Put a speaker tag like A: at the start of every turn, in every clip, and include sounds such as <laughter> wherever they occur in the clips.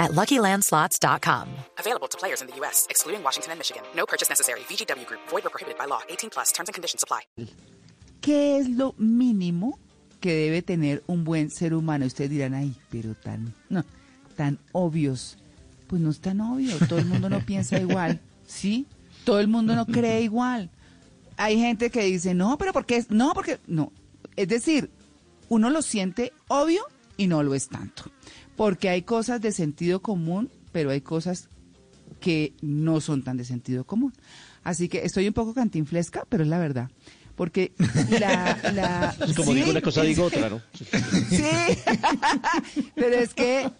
A: at LuckyLandSlots.com.
B: Available to players in the U.S., excluding Washington and Michigan. No purchase necessary. VGW Group. Void or prohibited by law. 18 plus. Terms and conditions apply.
C: ¿Qué es lo mínimo que debe tener un buen ser humano? Ustedes dirán, ay, pero tan, no, tan obvios. Pues no es tan obvio. Todo el mundo no <laughs> piensa igual, ¿sí? Todo el mundo no cree igual. Hay gente que dice, no, pero ¿por qué? No, porque, no. Es decir, uno lo siente obvio y no lo es tanto. Porque hay cosas de sentido común, pero hay cosas que no son tan de sentido común. Así que estoy un poco cantinflesca, pero es la verdad. Porque la... <laughs> la
D: Como
C: sí,
D: digo una cosa, digo otra, ¿no? <laughs>
C: Sí, pero es que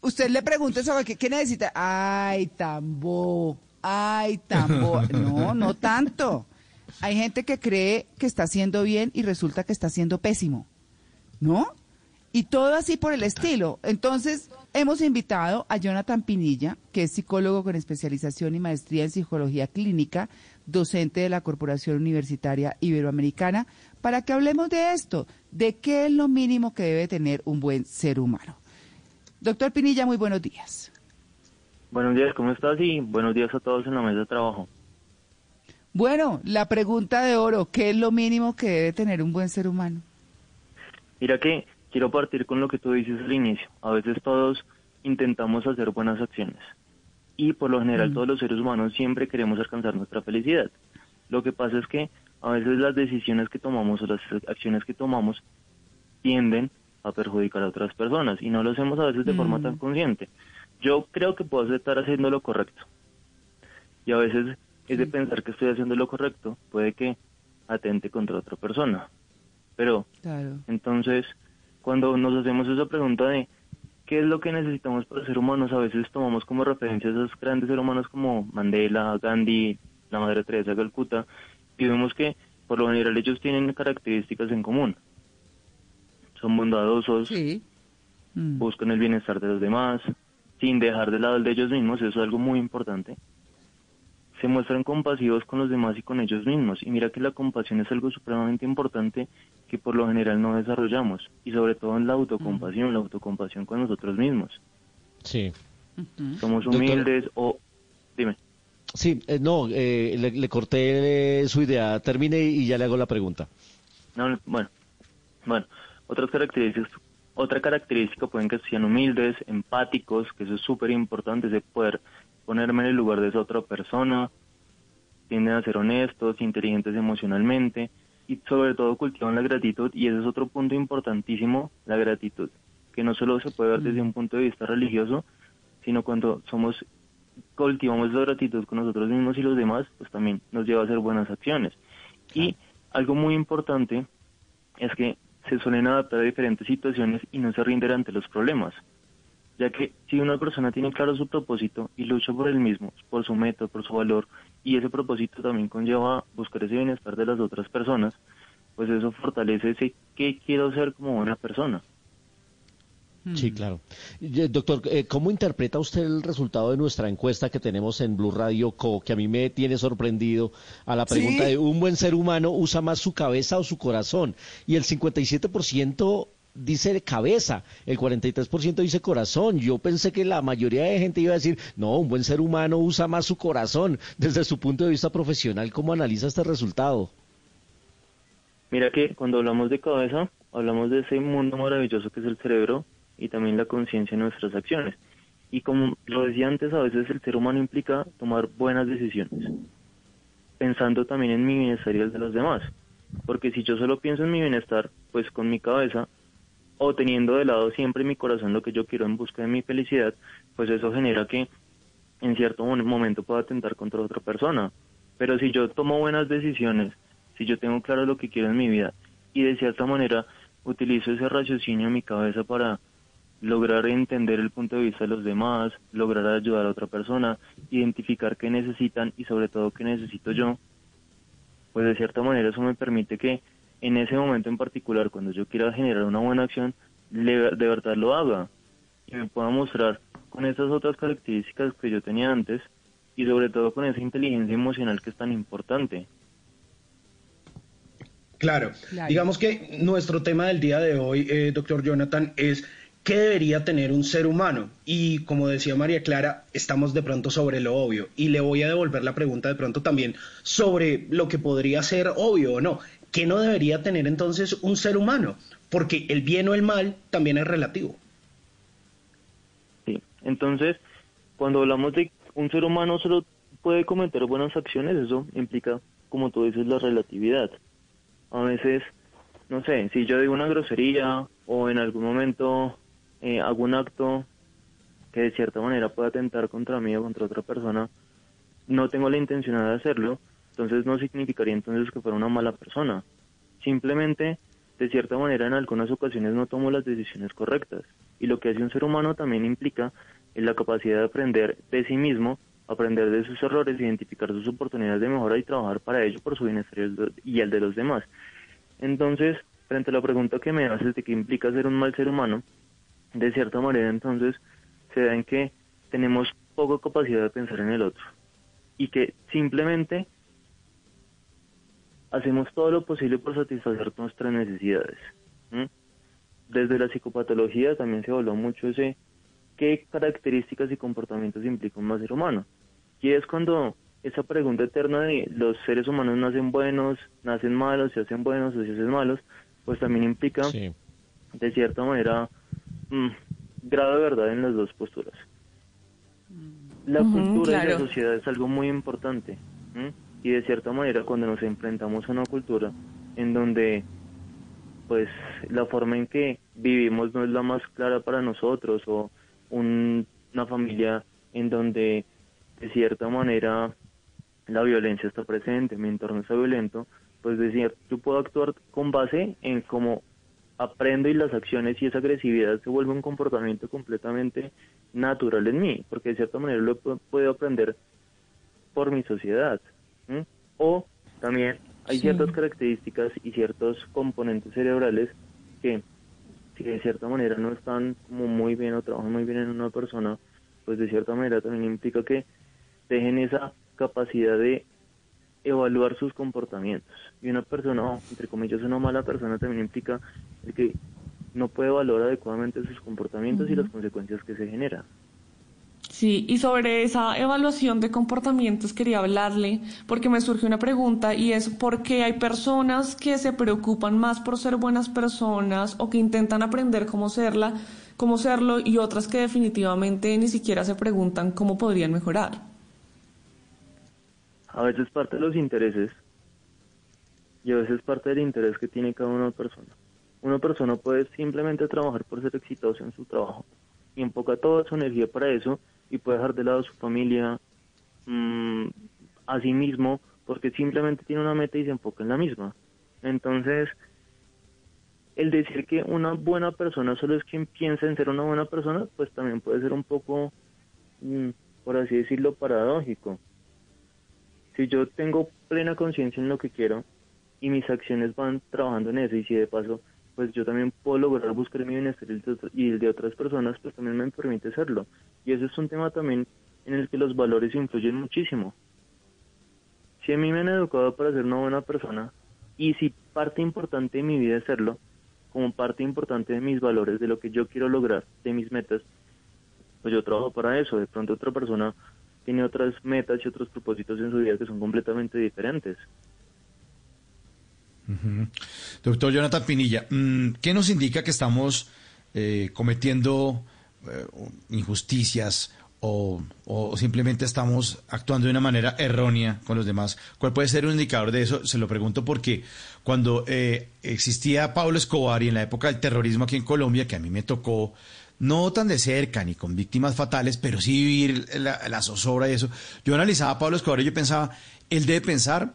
C: usted le pregunta sobre qué, qué necesita. Ay, tambo, ay, tambo. No, no tanto. Hay gente que cree que está haciendo bien y resulta que está haciendo pésimo. ¿No? Y todo así por el estilo. Entonces, hemos invitado a Jonathan Pinilla, que es psicólogo con especialización y maestría en psicología clínica, docente de la Corporación Universitaria Iberoamericana, para que hablemos de esto, de qué es lo mínimo que debe tener un buen ser humano. Doctor Pinilla, muy buenos días.
E: Buenos días, ¿cómo estás? Y buenos días a todos en la mesa de trabajo.
C: Bueno, la pregunta de oro, ¿qué es lo mínimo que debe tener un buen ser humano?
E: Mira que quiero partir con lo que tú dices al inicio. A veces todos intentamos hacer buenas acciones. Y por lo general todos los seres humanos siempre queremos alcanzar nuestra felicidad. Lo que pasa es que a veces las decisiones que tomamos o las acciones que tomamos tienden a perjudicar a otras personas y no lo hacemos a veces de forma tan consciente. Yo creo que puedo estar haciendo lo correcto. Y a veces ese pensar que estoy haciendo lo correcto puede que atente contra otra persona. Pero
C: Claro.
E: entonces, cuando nos hacemos esa pregunta de qué es lo que necesitamos para ser humanos, a veces tomamos como referencia a esos grandes seres humanos como Mandela, Gandhi, la Madre Teresa de Calcuta, y vemos que por lo general ellos tienen características en común. Son bondadosos,
C: Sí. Mm.
E: buscan el bienestar de los demás, sin dejar de lado el de ellos mismos, eso es algo muy importante. Se muestran compasivos con los demás y con ellos mismos. Y mira que la compasión es algo supremamente importante que por lo general no desarrollamos. Y sobre todo en la autocompasión, la autocompasión con nosotros mismos.
D: Sí.
E: Somos
D: Doctor-
E: humildes o... Dime.
D: Sí, eh, no, eh, le, le corté eh, su idea. Termine y ya le hago la pregunta.
E: No, no, bueno, bueno, otras características, otra característica pueden que sean humildes, empáticos, que eso es súper importante, de poder ponerme en el lugar de esa otra persona, tienden a ser honestos, inteligentes emocionalmente y sobre todo cultivan la gratitud y ese es otro punto importantísimo, la gratitud, que no solo se puede ver desde un punto de vista religioso, sino cuando somos cultivamos la gratitud con nosotros mismos y los demás, pues también nos lleva a hacer buenas acciones. Y algo muy importante es que se suelen adaptar a diferentes situaciones y no se rinden ante los problemas. Ya que si una persona tiene claro su propósito y lucha por el mismo, por su meta, por su valor, y ese propósito también conlleva buscar ese bienestar de las otras personas, pues eso fortalece ese qué quiero ser como buena persona.
D: Sí, claro. Y, Doctor, eh, ¿cómo interpreta usted el resultado de nuestra encuesta que tenemos en Blue Radio Co, que a mí me tiene sorprendido a la pregunta
C: Sí.
D: de un buen ser humano usa más su cabeza o su corazón? Y el 57% dice cabeza, el 43% dice corazón. Yo pensé que la mayoría de gente iba a decir, no, un buen ser humano usa más su corazón. Desde su punto de vista profesional, ¿cómo analiza este resultado?
E: Mira que cuando hablamos de cabeza, hablamos de ese mundo maravilloso que es el cerebro y también la conciencia en nuestras acciones. Y como lo decía antes, a veces el ser humano implica tomar buenas decisiones, pensando también en mi bienestar y el de los demás. Porque si yo solo pienso en mi bienestar, pues con mi cabeza, o teniendo de lado siempre en mi corazón lo que yo quiero en busca de mi felicidad, pues eso genera que en cierto mo- momento pueda atentar contra otra persona. Pero si yo tomo buenas decisiones, si yo tengo claro lo que quiero en mi vida y de cierta manera utilizo ese raciocinio en mi cabeza para lograr entender el punto de vista de los demás, lograr ayudar a otra persona, identificar qué necesitan y sobre todo qué necesito yo, pues de cierta manera eso me permite que en ese momento en particular, cuando yo quiera generar una buena acción, de verdad lo haga y me pueda mostrar con esas otras características que yo tenía antes y sobre todo con esa inteligencia emocional que es tan importante.
F: Claro. Digamos que nuestro tema del día de hoy, eh, doctor Jonathan, es qué debería tener un ser humano. Y como decía María Clara, estamos de pronto sobre lo obvio. Y le voy a devolver la pregunta de pronto también sobre lo que podría ser obvio o no. ¿Qué no debería tener entonces un ser humano? Porque el bien o el mal también es relativo.
E: Sí, entonces, cuando hablamos de un ser humano solo puede cometer buenas acciones, eso implica, como tú dices, la relatividad. A veces, no sé, si yo digo una grosería o en algún momento eh, hago un acto que de cierta manera pueda atentar contra mí o contra otra persona, no tengo la intención de hacerlo, entonces no significaría entonces que fuera una mala persona. Simplemente, de cierta manera, en algunas ocasiones no tomo las decisiones correctas. Y lo que hace un ser humano también implica en la capacidad de aprender de sí mismo, aprender de sus errores, identificar sus oportunidades de mejora y trabajar para ello por su bienestar y el de los demás. Entonces, frente a la pregunta que me haces de qué implica ser un mal ser humano, de cierta manera entonces se da en que tenemos poca capacidad de pensar en el otro y que simplemente hacemos todo lo posible por satisfacer nuestras necesidades. Desde la psicopatología también se habló mucho ese qué características y comportamientos implica un ser humano. Y es cuando esa pregunta eterna de los seres humanos nacen buenos, nacen malos, se hacen buenos o se hacen malos, pues también implica, de cierta manera, mmm, grado de verdad en las dos posturas. La cultura y la sociedad es algo muy importante. Y de cierta manera, cuando nos enfrentamos a una cultura en donde pues la forma en que vivimos no es la más clara para nosotros o una familia en donde de cierta manera la violencia está presente, mi entorno está violento, pues decir, yo puedo actuar con base en cómo aprendo y las acciones y esa agresividad se vuelve un comportamiento completamente natural en mí, porque de cierta manera lo puedo aprender por mi sociedad. O también hay ciertas características y ciertos componentes cerebrales que si de cierta manera no están como muy bien o trabajan muy bien en una persona, pues de cierta manera también implica que dejen esa capacidad de evaluar sus comportamientos. Y una persona, entre comillas, una mala persona también implica que no puede evaluar adecuadamente sus comportamientos y las consecuencias que se generan.
G: Sí, y sobre esa evaluación de comportamientos quería hablarle porque me surge una pregunta y es por qué hay personas que se preocupan más por ser buenas personas o que intentan aprender cómo serla, cómo serlo y otras que definitivamente ni siquiera se preguntan cómo podrían mejorar.
E: A veces parte de los intereses y a veces parte del interés que tiene cada una persona. Una persona puede simplemente trabajar por ser exitosa en su trabajo y enfoca toda su energía para eso y puede dejar de lado su familia, mm, a sí mismo, porque simplemente tiene una meta y se enfoca en la misma. Entonces, el decir que una buena persona solo es quien piensa en ser una buena persona, pues también puede ser un poco, mm, por así decirlo, paradójico. Si yo tengo plena conciencia en lo que quiero y mis acciones van trabajando en eso y si de paso pues yo también puedo lograr buscar mi bienestar y el de otras personas, pues también me permite hacerlo. Y ese es un tema también en el que los valores influyen muchísimo. Si a mí me han educado para ser una buena persona, y si parte importante de mi vida es serlo, como parte importante de mis valores, de lo que yo quiero lograr, de mis metas, pues yo trabajo para eso. De pronto otra persona tiene otras metas y otros propósitos en su vida que son completamente diferentes.
H: Doctor Jonathan Pinilla, mm, ¿qué nos indica que estamos eh, cometiendo eh, injusticias o, simplemente estamos actuando de una manera errónea con los demás? ¿Cuál puede ser un indicador de eso? Se lo pregunto porque cuando eh, existía Pablo Escobar y en la época del terrorismo aquí en Colombia, que a mí me tocó no tan de cerca ni con víctimas fatales, pero sí vivir la, la zozobra y eso, yo analizaba a Pablo Escobar y yo pensaba, él debe pensar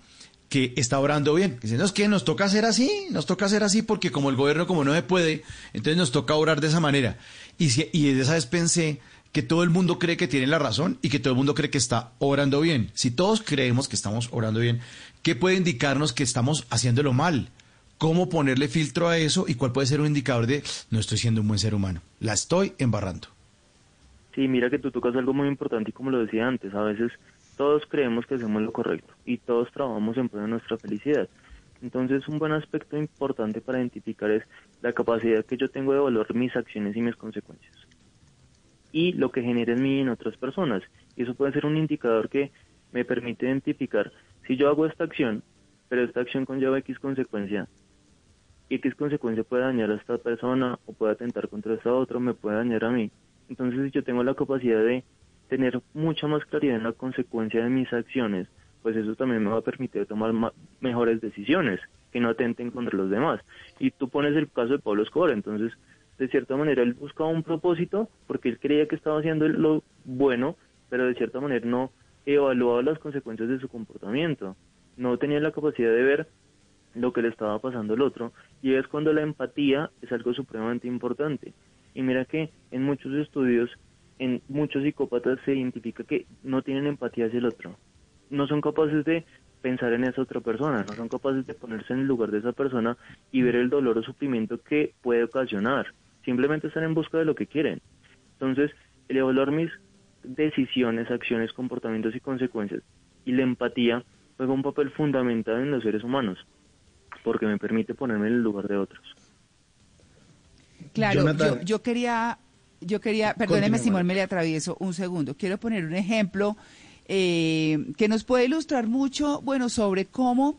H: que está orando bien. Dicen, no, es que nos toca hacer así, nos toca hacer así porque como el gobierno como no se puede, entonces nos toca orar de esa manera. Y, si, y desde esa vez pensé que todo el mundo cree que tiene la razón y que todo el mundo cree que está orando bien. Si todos creemos que estamos orando bien, ¿qué puede indicarnos que estamos haciéndolo mal? ¿Cómo ponerle filtro a eso y cuál puede ser un indicador de no estoy siendo un buen ser humano? La estoy embarrando.
E: Sí, mira que tú tocas algo muy importante y como lo decía antes, a veces todos creemos que hacemos lo correcto y todos trabajamos en pro de nuestra felicidad. Entonces, un buen aspecto importante para identificar es la capacidad que yo tengo de evaluar mis acciones y mis consecuencias. Y lo que genera en mí y en otras personas. Y eso puede ser un indicador que me permite identificar si yo hago esta acción, pero esta acción conlleva X consecuencia, y X consecuencia puede dañar a esta persona o puede atentar contra esta otra, me puede dañar a mí. Entonces, si yo tengo la capacidad de tener mucha más claridad en la consecuencia de mis acciones, pues eso también me va a permitir tomar mejores decisiones que no atenten contra los demás. Y tú pones el caso de Pablo Escobar, entonces, de cierta manera, él buscaba un propósito porque él creía que estaba haciendo lo bueno, pero de cierta manera no evaluaba las consecuencias de su comportamiento. No tenía la capacidad de ver lo que le estaba pasando al otro y es cuando la empatía es algo supremamente importante. Y mira que en muchos estudios, en muchos psicópatas se identifica que no tienen empatía hacia el otro. No son capaces de pensar en esa otra persona, no son capaces de ponerse en el lugar de esa persona y ver el dolor o sufrimiento que puede ocasionar. Simplemente están en busca de lo que quieren. Entonces, el evaluar mis decisiones, acciones, comportamientos y consecuencias y la empatía juega un papel fundamental en los seres humanos porque me permite ponerme en el lugar de otros.
C: Claro, yo, quería, yo quería, perdóneme Simón, me le atravieso un segundo. Quiero poner un ejemplo eh, que nos puede ilustrar mucho, bueno, sobre cómo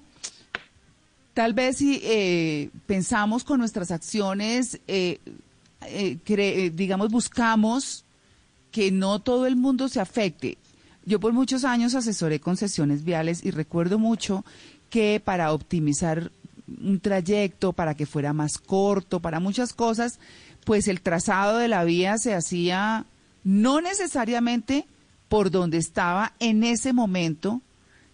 C: tal vez si eh, pensamos con nuestras acciones, eh, digamos, buscamos que no todo el mundo se afecte. Yo por muchos años asesoré concesiones viales y recuerdo mucho que para optimizar un trayecto para que fuera más corto, para muchas cosas, pues el trazado de la vía se hacía no necesariamente por donde estaba en ese momento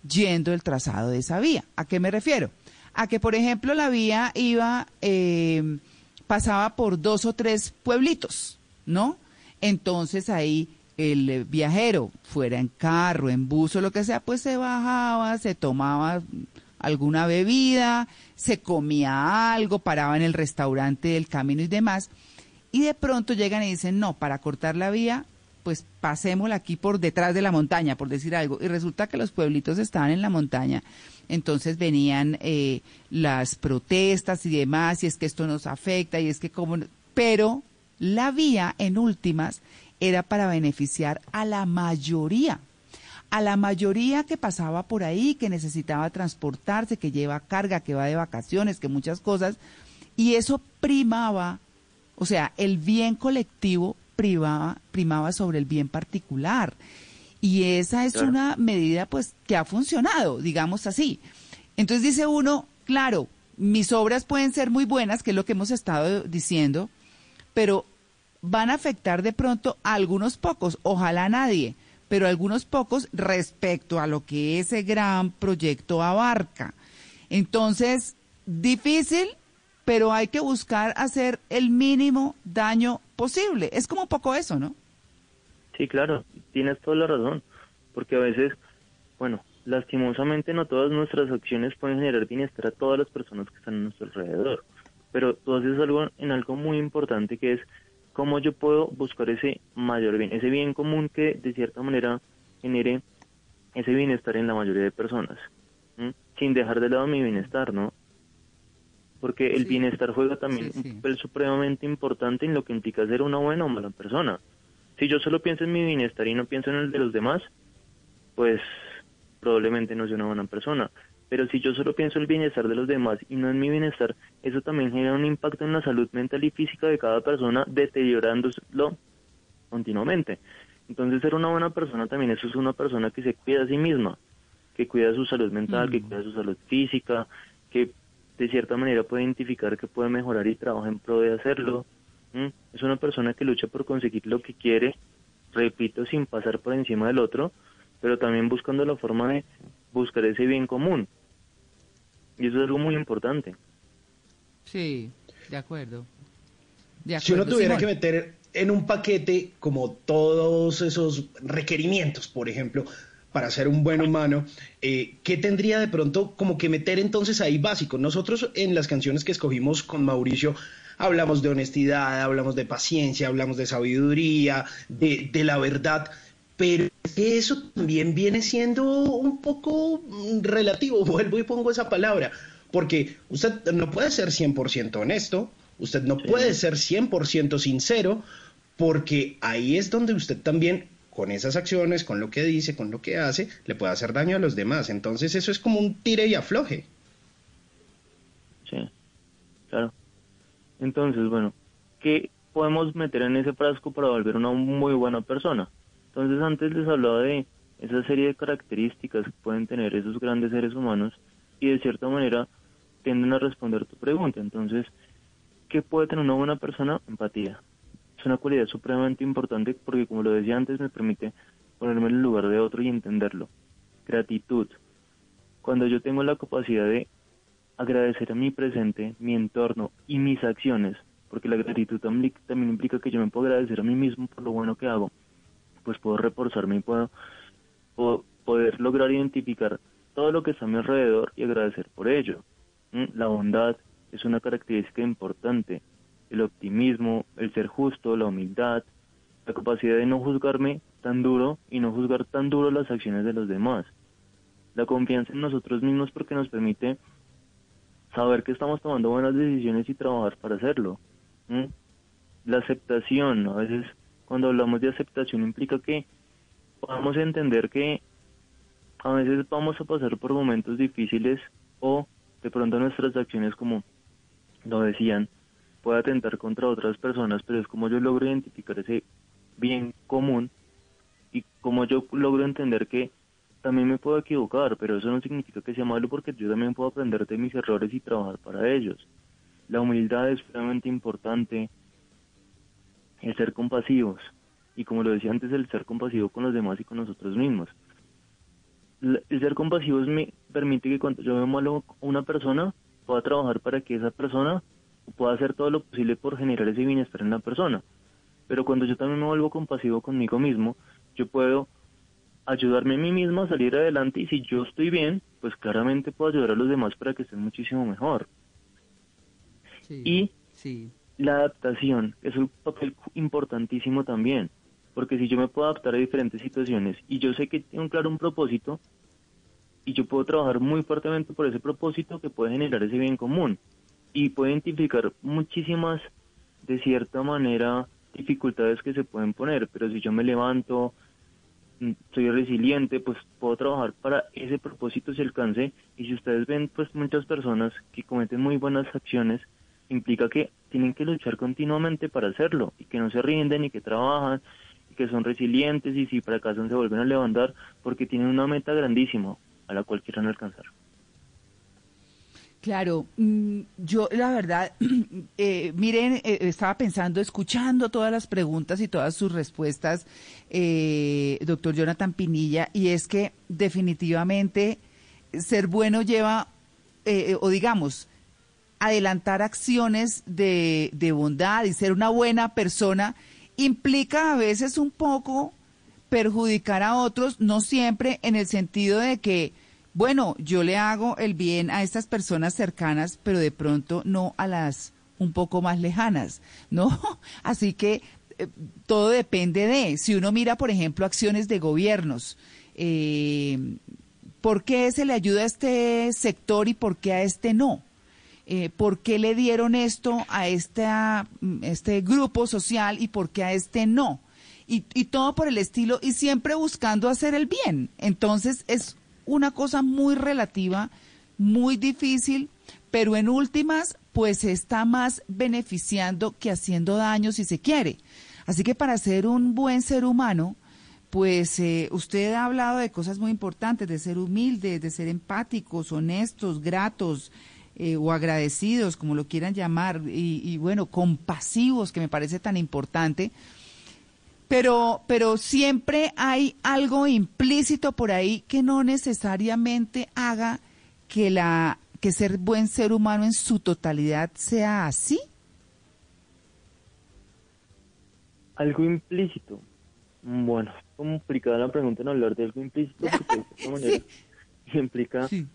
C: yendo el trazado de esa vía. ¿A qué me refiero? A que, por ejemplo, la vía iba, eh, pasaba por dos o tres pueblitos, ¿no? Entonces ahí el viajero, fuera en carro, en bus o lo que sea, pues se bajaba, se tomaba alguna bebida, se comía algo, paraba en el restaurante del camino y demás, y de pronto llegan y dicen, no, para cortar la vía, pues pasémosla aquí por detrás de la montaña, por decir algo, y resulta que los pueblitos estaban en la montaña, entonces venían eh, las protestas y demás, y es que esto nos afecta, y es que como... Pero la vía, en últimas, era para beneficiar a la mayoría a la mayoría que pasaba por ahí, que necesitaba transportarse, que lleva carga, que va de vacaciones, que muchas cosas, y eso primaba, o sea, el bien colectivo primaba, primaba sobre el bien particular. Y esa es una medida pues que ha funcionado, digamos así. Entonces dice uno, claro, mis obras pueden ser muy buenas, que es lo que hemos estado diciendo, pero van a afectar de pronto a algunos pocos, ojalá a nadie pero algunos pocos respecto a lo que ese gran proyecto abarca. Entonces, difícil, pero hay que buscar hacer el mínimo daño posible. Es como poco eso, ¿no?
E: Sí, claro, tienes toda la razón, porque a veces, bueno, lastimosamente no todas nuestras acciones pueden generar bienestar a todas las personas que están a nuestro alrededor, pero tú haces algo en algo muy importante que es cómo yo puedo buscar ese mayor bien, ese bien común que de cierta manera genere ese bienestar en la mayoría de personas, sin dejar de lado mi bienestar, ¿no? Porque el bienestar juega también un papel supremamente importante en lo que implica ser una buena o mala persona. Si yo solo pienso en mi bienestar y no pienso en el de los demás, pues probablemente no soy una buena persona. Pero si yo solo pienso en el bienestar de los demás y no en mi bienestar, eso también genera un impacto en la salud mental y física de cada persona, deteriorándolo continuamente. Entonces, ser una buena persona también eso es una persona que se cuida a sí misma, que cuida su salud mental, que mm. cuida su salud física, que de cierta manera puede identificar que puede mejorar y trabaja en pro de hacerlo. Es una persona que lucha por conseguir lo que quiere, repito, sin pasar por encima del otro, pero también buscando la forma de buscar ese bien común. Y eso es algo muy importante.
C: Sí, de acuerdo.
F: Si uno tuviera que meter en un paquete como todos esos requerimientos, por ejemplo, para ser un buen humano, eh, ¿qué tendría de pronto como que meter entonces ahí básico? Nosotros en las canciones que escogimos con Mauricio hablamos de honestidad, hablamos de paciencia, hablamos de sabiduría, de, de la verdad, pero eso también viene siendo un poco mm, relativo, <laughs> vuelvo y pongo esa palabra, porque usted no puede ser 100% honesto, usted no puede ser 100% sincero, porque ahí es donde usted también con esas acciones, con lo que dice, con lo que hace, le puede hacer daño a los demás. Entonces eso es como un tire y afloje.
E: Sí, claro. Entonces, bueno, ¿qué podemos meter en ese frasco para volver una muy buena persona? Entonces antes les hablaba de esa serie de características que pueden tener esos grandes seres humanos y de cierta manera tienden a responder tu pregunta. Entonces, ¿qué puede tener una buena persona? Empatía una cualidad supremamente importante porque, como lo decía antes, me permite ponerme en el lugar de otro y entenderlo. Gratitud. Cuando yo tengo la capacidad de agradecer a mi presente, mi entorno y mis acciones, porque la gratitud también implica que yo me puedo agradecer a mí mismo por lo bueno que hago, pues puedo reforzarme y puedo, poder lograr identificar todo lo que está a mi alrededor y agradecer por ello. La bondad es una característica importante el optimismo, el ser justo, la humildad, la capacidad de no juzgarme tan duro y no juzgar tan duro las acciones de los demás. La confianza en nosotros mismos porque nos permite saber que estamos tomando buenas decisiones y trabajar para hacerlo. La aceptación, a veces cuando hablamos de aceptación implica que podamos entender que a veces vamos a pasar por momentos difíciles o de pronto nuestras acciones como lo decían puede atentar contra otras personas, pero es como yo logro identificar ese bien común y como yo logro entender que también me puedo equivocar, pero eso no significa que sea malo porque yo también puedo aprender de mis errores y trabajar para ellos. La humildad es realmente importante, el ser compasivos, y como lo decía antes, el ser compasivo con los demás y con nosotros mismos. El ser compasivos me permite que cuando yo veo malo a una persona, pueda trabajar para que esa persona puedo hacer todo lo posible por generar ese bienestar en la persona. Pero cuando yo también me vuelvo compasivo conmigo mismo, yo puedo ayudarme a mí mismo a salir adelante y si yo estoy bien, pues claramente puedo ayudar a los demás para que estén muchísimo mejor. y la adaptación es un papel importantísimo también, porque si yo me puedo adaptar a diferentes situaciones y yo sé que tengo claro un propósito, y yo puedo trabajar muy fuertemente por ese propósito que puede generar ese bien común y puede identificar muchísimas, de cierta manera, dificultades que se pueden poner, pero si yo me levanto, mm, soy resiliente, pues puedo trabajar para ese propósito se alcance y si ustedes ven pues muchas personas que cometen muy buenas acciones, implica que tienen que luchar continuamente para hacerlo y que no se rinden y que trabajan y que son resilientes y si fracasan se vuelven a levantar porque tienen una meta grandísima a la cual quieran alcanzar.
C: Claro, mm, yo la verdad, <clears throat> eh, miren, eh, estaba pensando, escuchando todas las preguntas y todas sus respuestas, eh, doctor Jonathan Pinilla, y es que definitivamente ser bueno lleva, o digamos, adelantar acciones de, de bondad y ser una buena persona implica a veces un poco perjudicar a otros, no siempre en el sentido de que bueno, yo le hago el bien a estas personas cercanas, pero de pronto no a las un poco más lejanas, ¿no? <laughs> Así que eh, todo depende de, si uno mira, por ejemplo, acciones de gobiernos, eh, ¿por qué se le ayuda a este sector y por qué a este no? Eh, ¿Por qué le dieron esto a esta, este grupo social y por qué a este no? Y, y todo por el estilo y siempre buscando hacer el bien. Entonces es una cosa muy relativa, muy difícil, pero en últimas, pues está más beneficiando que haciendo daño si se quiere. Así que para ser un buen ser humano, pues eh, usted ha hablado de cosas muy importantes, de ser humilde, de ser empáticos, honestos, gratos eh, o agradecidos, como lo quieran llamar, y, y bueno, compasivos, que me parece tan importante pero, pero siempre hay algo implícito por ahí que no necesariamente haga que la que ser buen ser humano en su totalidad sea así.
E: Algo implícito. Bueno, complicada la pregunta en hablar de algo implícito porque de <laughs> esta manera implica,
C: Sí.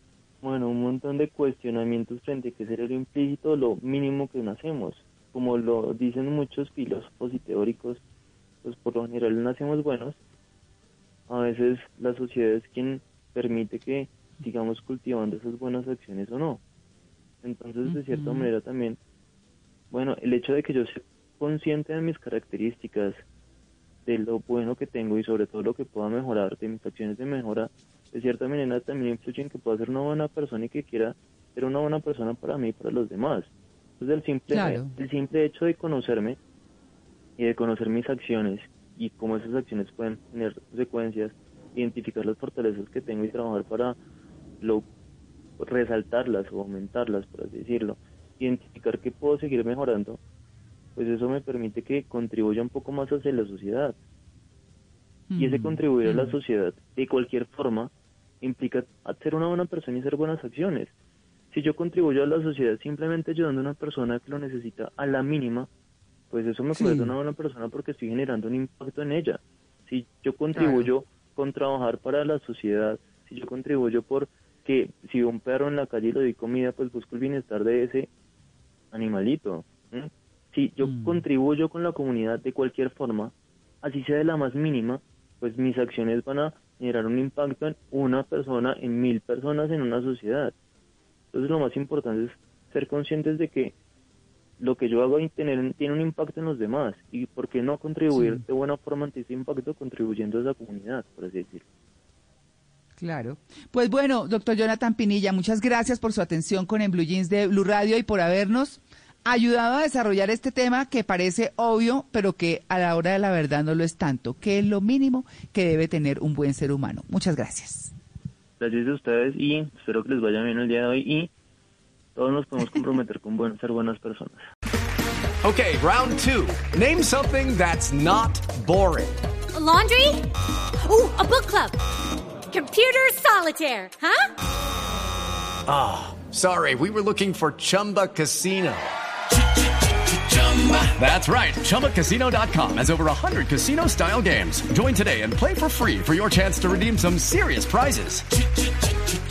E: bueno, un montón de cuestionamientos frente a qué sería lo implícito, lo mínimo que nacemos. Como lo dicen muchos filósofos y teóricos, pues por lo general nacemos buenos. A veces la sociedad es quien permite que sigamos cultivando esas buenas acciones o no. Entonces, de cierta manera también, bueno, el hecho de que yo sea consciente de mis características, de lo bueno que tengo y sobre todo lo que pueda mejorar, de mis acciones de mejora, de cierta manera también influye en que pueda ser una buena persona y que quiera ser una buena persona para mí y para los demás. Entonces el simple,
C: Claro.
E: el simple hecho de conocerme y de conocer mis acciones y cómo esas acciones pueden tener consecuencias, identificar las fortalezas que tengo y trabajar para lo, resaltarlas o aumentarlas, por así decirlo, identificar que puedo seguir mejorando, pues eso me permite que contribuya un poco más hacia la sociedad. Y ese
C: Mm,
E: contribuir a la sociedad de cualquier forma implica ser una buena persona y hacer buenas acciones. Si yo contribuyo a la sociedad simplemente ayudando a una persona que lo necesita a la mínima, pues eso me
C: Sí.
E: convierte en una buena persona porque estoy generando un impacto en ella. Si yo contribuyo con trabajar para la sociedad, si yo contribuyo por que si un perro en la calle y le doy comida, pues busco el bienestar de ese animalito. Si yo
C: Mm.
E: contribuyo con la comunidad de cualquier forma, así sea de la más mínima, pues mis acciones van a generar un impacto en una persona, en mil personas, en una sociedad. Entonces lo más importante es ser conscientes de que lo que yo hago tener, tiene un impacto en los demás. Y por qué no contribuir
C: Sí.
E: de buena forma ante ese impacto contribuyendo a esa comunidad, por así decirlo.
C: Claro. Pues bueno, doctor Jonathan Pinilla, muchas gracias por su atención con En Blue Jeans de Blue Radio y por habernos ayudado a desarrollar este tema que parece obvio, pero que a la hora de la verdad no lo es tanto, que es lo mínimo que debe tener un buen ser humano. Muchas gracias.
E: Gracias a ustedes y espero que les vaya bien el día de hoy y todos nos podemos comprometer con buen, ser buenas personas.
I: Okay, round two. Name something that's not boring.
J: A laundry? Ooh, a book club. Computer solitaire, huh?
I: Ah, sorry, we were looking for Chumba Casino. That's right. ChumbaCasino.com has over 100 casino style games. Join today and play for free for your chance to redeem some serious prizes.